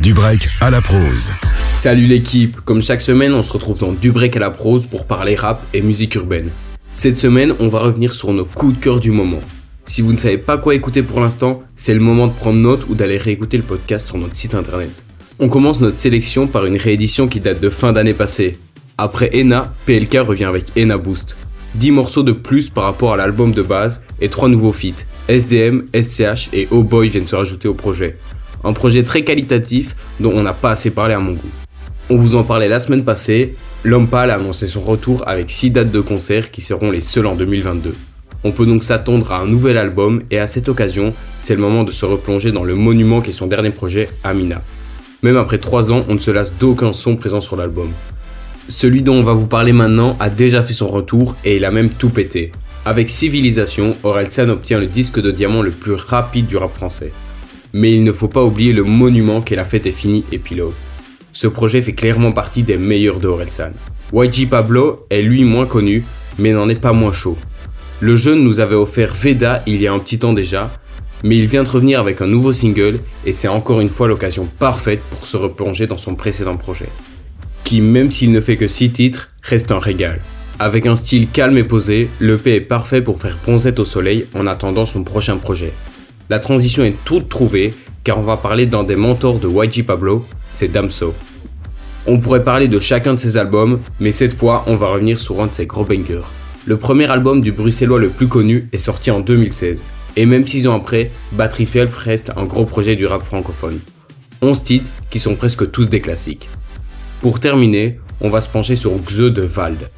Du break à la prose. Salut l'équipe, comme chaque semaine on se retrouve dans Du break à la prose pour parler rap et musique urbaine. Cette semaine on va revenir sur nos coups de cœur du moment. Si vous ne savez pas quoi écouter pour l'instant, c'est le moment de prendre note ou d'aller réécouter le podcast sur notre site internet. On commence notre sélection par une réédition qui date de fin d'année passée. Après Ena, PLK revient avec Ena Boost. 10 morceaux de plus par rapport à l'album de base et 3 nouveaux feats. SDM, SCH et Oh Boy viennent se rajouter au projet. Un projet très qualitatif dont on n'a pas assez parlé à mon goût. On vous en parlait la semaine passée, L'Homme a annoncé son retour avec 6 dates de concert qui seront les seules en 2022. On peut donc s'attendre à un nouvel album et à cette occasion, c'est le moment de se replonger dans le monument qui est son dernier projet, Amina. Même après 3 ans, on ne se lasse d'aucun son présent sur l'album. Celui dont on va vous parler maintenant a déjà fait son retour et il a même tout pété. Avec Civilisation, Orelsan obtient le disque de diamant le plus rapide du rap français mais il ne faut pas oublier le monument qu'est la fête est finie épilogue. Ce projet fait clairement partie des meilleurs de Orelsan. YG Pablo est lui moins connu, mais n'en est pas moins chaud. Le jeune nous avait offert Veda il y a un petit temps déjà, mais il vient de revenir avec un nouveau single et c'est encore une fois l'occasion parfaite pour se replonger dans son précédent projet. Qui, même s'il ne fait que 6 titres, reste un régal. Avec un style calme et posé, l'EP est parfait pour faire bronzette au soleil en attendant son prochain projet. La transition est toute trouvée car on va parler d'un des mentors de YG Pablo, c'est Damso. On pourrait parler de chacun de ses albums, mais cette fois on va revenir sur un de ses gros bangers. Le premier album du bruxellois le plus connu est sorti en 2016, et même 6 ans après, Battery Felp reste un gros projet du rap francophone. 11 titres qui sont presque tous des classiques. Pour terminer, on va se pencher sur Xe de Vald,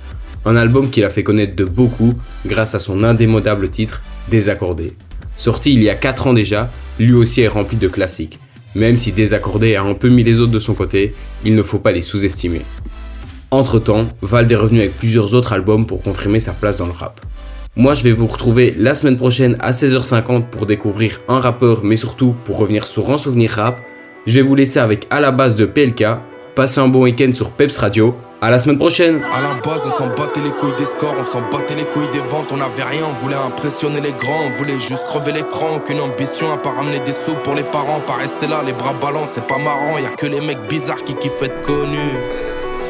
un album qu'il a fait connaître de beaucoup grâce à son indémodable titre Désaccordé. Sorti il y a 4 ans déjà, lui aussi est rempli de classiques. Même si Désaccordé a un peu mis les autres de son côté, il ne faut pas les sous-estimer. Entre temps, Vald est revenu avec plusieurs autres albums pour confirmer sa place dans le rap. Moi je vais vous retrouver la semaine prochaine à 16h50 pour découvrir un rappeur mais surtout pour revenir sur un souvenir rap. Je vais vous laisser avec à la base de PLK. Passez un bon week-end sur Peps Radio à la semaine prochaine. À la base, on s'en battait les couilles des scores, on s'en battait les couilles des ventes, on avait rien, on voulait impressionner les grands, on voulait juste crever l'écran, aucune ambition à pas ramener des sous pour les parents, pas rester là, les bras ballants, c'est pas marrant, y a que les mecs bizarres qui kiffent être connus.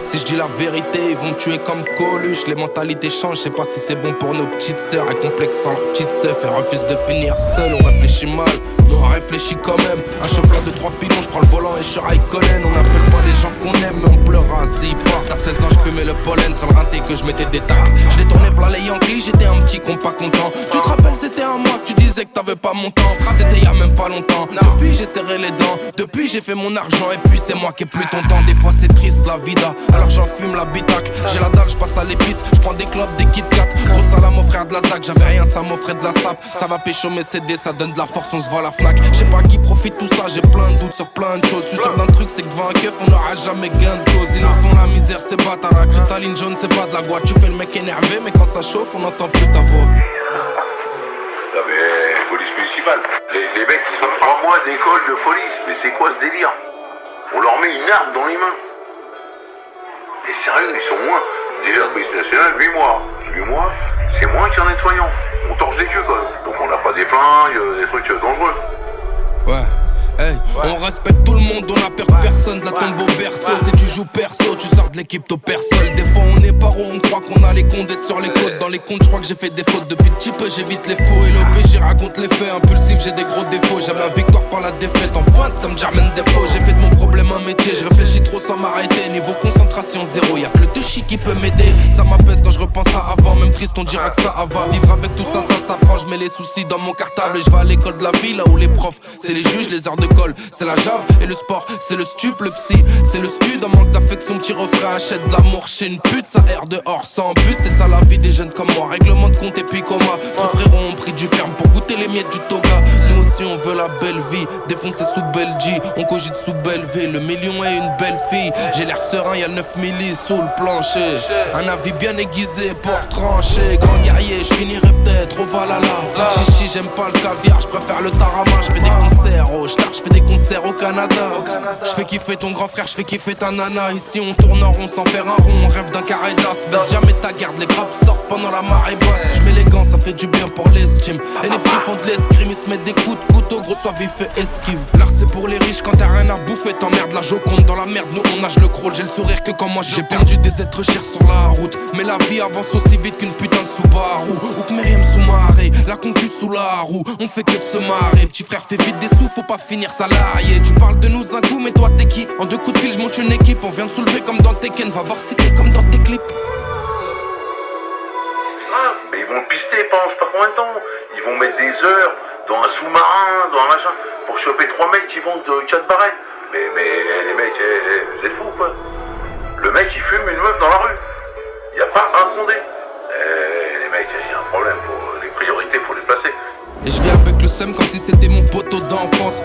Si je dis la vérité, ils vont tuer comme Coluche. Les mentalités changent, je sais pas si c'est bon pour nos petites sœurs. Et complexant, petites sœurs, et refuse de finir seul. On réfléchit mal, mais on réfléchit quand même. Un chauffeur de trois pilons, je prends le volant et je raille. On n'appelle pas les gens qu'on aime, mais on pleura s'ils partent. À 16 ans, je fumais le pollen sur le rinté que je mettais des tacs. Je détournais v'là j'étais un petit con pas content. Tu te rappelles, c'était un mois que tu disais que t'avais pas mon temps. C'était y a même pas longtemps. Depuis, j'ai serré les dents. Depuis, j'ai fait mon argent. Et puis, c'est moi qui ai plus ton temps. Des fois, c'est triste la vida alors j'en fume la bitac. J'ai la dalle, je passe à l'épice, je prends des clubs, des Kit Kat. Gros salam mon frère de la ZAC, j'avais rien, ça m'offrait de la sape. Ça va pécho mes CD, ça donne de la force, on se voit à la Fnac. Je sais pas qui profite tout ça, j'ai plein de doutes sur plein de choses. Je suis sûr d'un truc, c'est que devant un keuf, on n'aura jamais gain de cause. Ils nous font la misère, c'est bâtard. La cristalline jaune, c'est pas de la boîte. Tu fais le mec énervé, mais quand ça chauffe, on n'entend plus ta voix. police municipale. Les, les mecs, ils ont 3 mois d'école de police. Mais c'est quoi ce délire? On leur met une arme dans les mains. Et sérieux, ils sont moins. Déjà, la police nationale, 8 mois. 8 mois, c'est moins qu'un nettoyant. On torche des queues, quoi. Donc on n'a pas des flingues, des trucs euh, dangereux. Ouais. Hey, on respecte tout le monde, on a peur que personne de la tombe au berceau. Si tu joues perso, tu sors de l'équipe au perso. Des fois on est paro, on croit qu'on a les condés sur les côtes. Dans les comptes, je crois que j'ai fait des fautes depuis petit peu, j'évite les faux. Et l'OP, j'y raconte les faits. Impulsif, j'ai des gros défauts. J'aime la victoire par la défaite en pointe comme Jermaine Défaut. J'ai fait de mon problème un métier, je réfléchis trop sans m'arrêter. Niveau concentration zéro, y'a que le touchy qui peut m'aider. Ça m'apaise quand je on dira que ça va. Vivre avec tout ça, ça s'apprend. Je mets les soucis dans mon cartable et je vais à l'école de la ville là où les profs, c'est les juges, les heures de colle, c'est la jave et le sport, c'est le stup, le psy, c'est le stud. En manque d'affection, petit refrain, achète de l'amour chez une pute. Ça erre dehors sans but, c'est ça la vie des jeunes comme moi. Règlement de compte et puis coma. Trop frérots ont pris du ferme pour goûter les miettes du toga. Nous aussi, on veut la belle vie, défoncer sous Belgique, on cogite sous Belleville. Le millions et une belle fille. J'ai l'air serein, y'a 9 millis sous le plancher. Un avis bien aiguisé pour trancher. Grand guerrier, je finirai peut-être au Valhalla. Chichi, j'aime pas le caviar, je préfère le tarama. Je fais des concerts au Star, je fais des concerts au Canada. Je fais kiffer ton grand frère, je fais kiffer ta nana. Ici on tourne en rond sans faire un rond, on rêve d'un carré d'as. Jamais ta garde, les grappes sortent pendant la marée basse. Je mets les gants, ça fait du bien pour l'estime. Et les petits font de l'escrime, se mettent des coups de couteau, gros soit vif et esquive. L'art c'est pour les riches quand t'as rien à bouffer, t'emmerdes la joconde dans la merde. Nous on nage le crawl, j'ai le sourire que quand moi j'ai perdu des êtres chers sur la route. Mais la vie avance aussi vite qu'une putain de Subaru. Ou que Myriam sous marée, la concu sous la roue. On fait que de se marrer, petit frère fait vite des sous, faut pas finir salarié. Tu parles de nous un coup, mais toi t'es qui? En deux coups de fil, je monte une équipe, on vient de soulever comme dans Tekken, va voir si t'es comme dans tes clips. Temps. Ils vont mettre des heures dans un sous-marin, dans un machin, pour choper trois mecs qui vont de 4 barrettes. Mais, mais les mecs, eh, eh, vous êtes fous quoi. Le mec il fume une meuf dans la rue. Il a pas un sondé. Eh, les mecs, il y a un problème. Faut, les priorités, faut les placer. Et je viens avec le seum comme si c'était mon poteau d'enfance.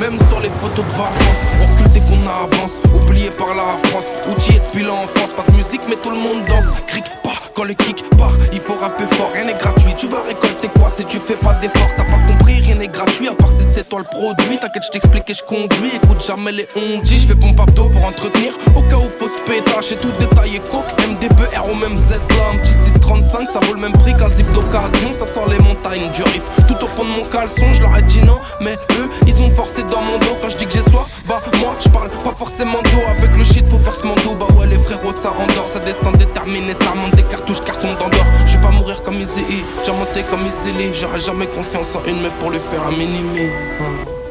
Même sur les photos de vacances. Dès qu'on avance, oublié par la France. Outillé depuis l'enfance, pas de musique, mais tout le monde danse. Cric pas quand le kick part, il faut rapper fort, rien n'est gratuit. Tu vas récolter quoi si tu fais pas d'effort T'as pas compris, rien n'est gratuit, à part si c'est toi le produit. T'inquiète, je t'explique et je conduis. Écoute jamais les ondis, je fais pompe abdo pour entretenir. Au cas où faut se pétache et tout détaillé coke. MDB, R au même Z là, un 635, ça vaut le même prix qu'un zip d'occasion. Ça sort les montagnes du riff. Tout au fond de mon caleçon, je leur ai dit non, mais eux, ils ont forcé dans mon dos. Quand je dis que j'ai soif, bah moi, je parle pas forcément d'eau. Avec le shit, faut faire ce mando. Bah ouais, les frérots, ça endort, ça descend déterminé, ça monte des cartouches, carton d'endort. Je vais pas mourir comme E, j'ai monté comme Lee. J'aurais jamais confiance en une meuf pour lui faire un mini-me. hein.